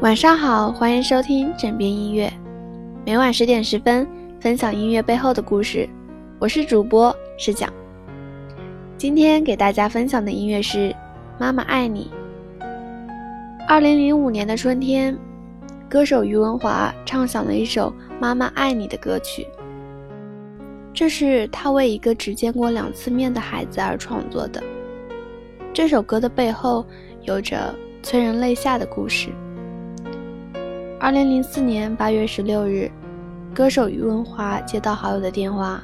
晚上好，欢迎收听枕边音乐。每晚十点十分，分享音乐背后的故事。我是主播是讲。今天给大家分享的音乐是《妈妈爱你》。二零零五年的春天，歌手余文华唱响了一首《妈妈爱你》的歌曲。这是他为一个只见过两次面的孩子而创作的。这首歌的背后有着催人泪下的故事。二零零四年八月十六日，歌手余文华接到好友的电话，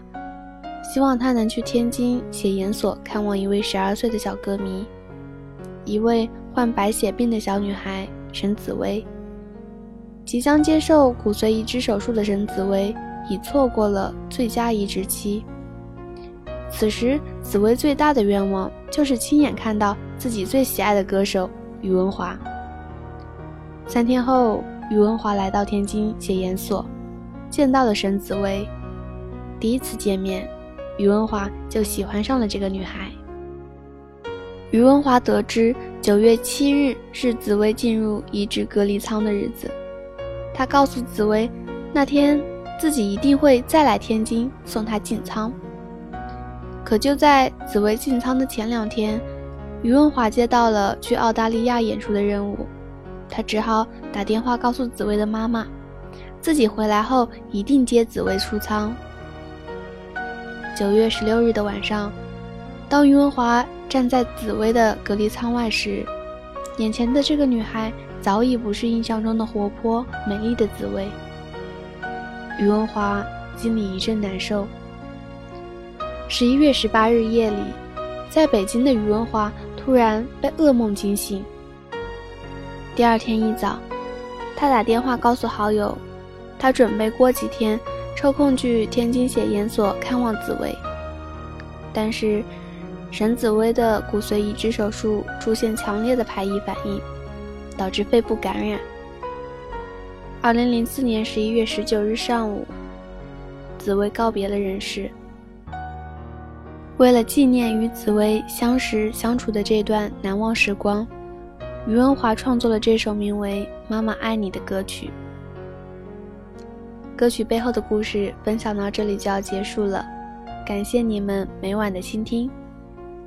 希望他能去天津写研所看望一位十二岁的小歌迷，一位患白血病的小女孩沈紫薇。即将接受骨髓移植手术的沈紫薇已错过了最佳移植期。此时，紫薇最大的愿望就是亲眼看到自己最喜爱的歌手余文华。三天后。余文华来到天津写研所，见到了沈紫薇。第一次见面，余文华就喜欢上了这个女孩。余文华得知九月七日是紫薇进入移植隔离舱的日子，他告诉紫薇，那天自己一定会再来天津送她进舱。可就在紫薇进舱的前两天，余文华接到了去澳大利亚演出的任务。他只好打电话告诉紫薇的妈妈，自己回来后一定接紫薇出舱。九月十六日的晚上，当余文华站在紫薇的隔离舱外时，眼前的这个女孩早已不是印象中的活泼美丽的紫薇。余文华心里一阵难受。十一月十八日夜里，在北京的余文华突然被噩梦惊醒。第二天一早，他打电话告诉好友，他准备过几天抽空去天津写研所看望紫薇。但是，沈紫薇的骨髓移植手术出现强烈的排异反应，导致肺部感染。二零零四年十一月十九日上午，紫薇告别了人世。为了纪念与紫薇相识相处的这段难忘时光。余文华创作了这首名为《妈妈爱你》的歌曲。歌曲背后的故事分享到这里就要结束了，感谢你们每晚的倾听。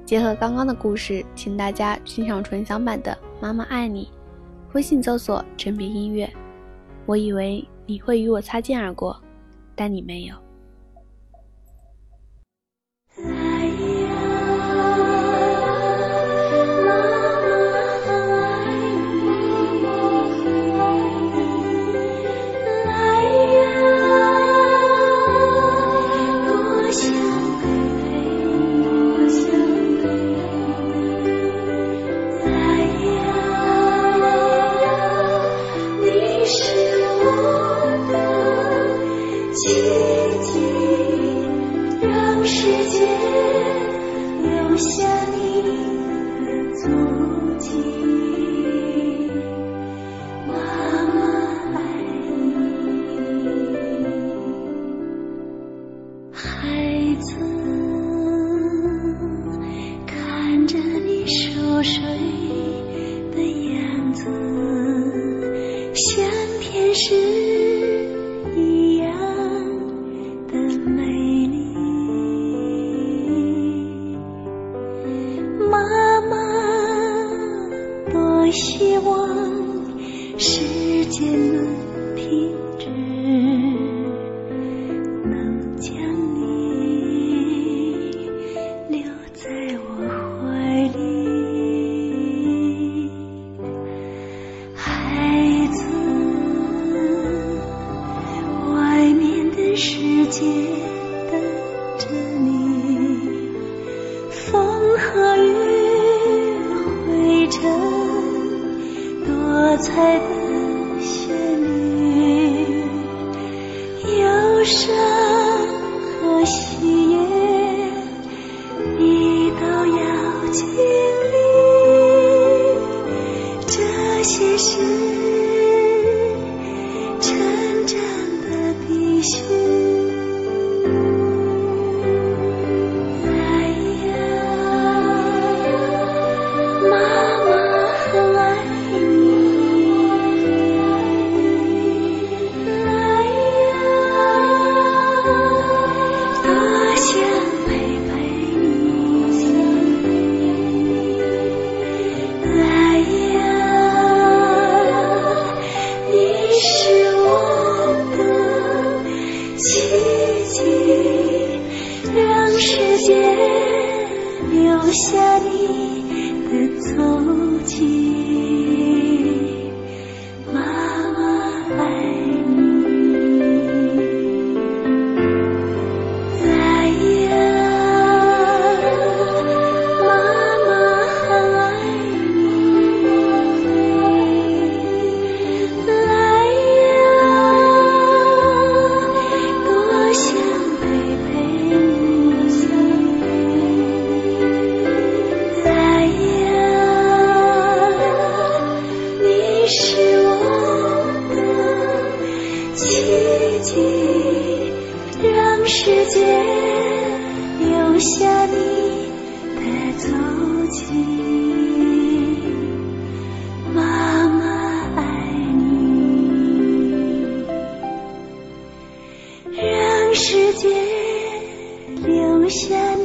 结合刚刚的故事，请大家欣赏纯享版的《妈妈爱你》，微信搜索“枕边音乐”。我以为你会与我擦肩而过，但你没有。世界留下你的足迹，妈妈爱你。时间能停止，能将你留在我怀里，孩子。外面的世界等着你，风和雨汇成多彩的。Hari 谢。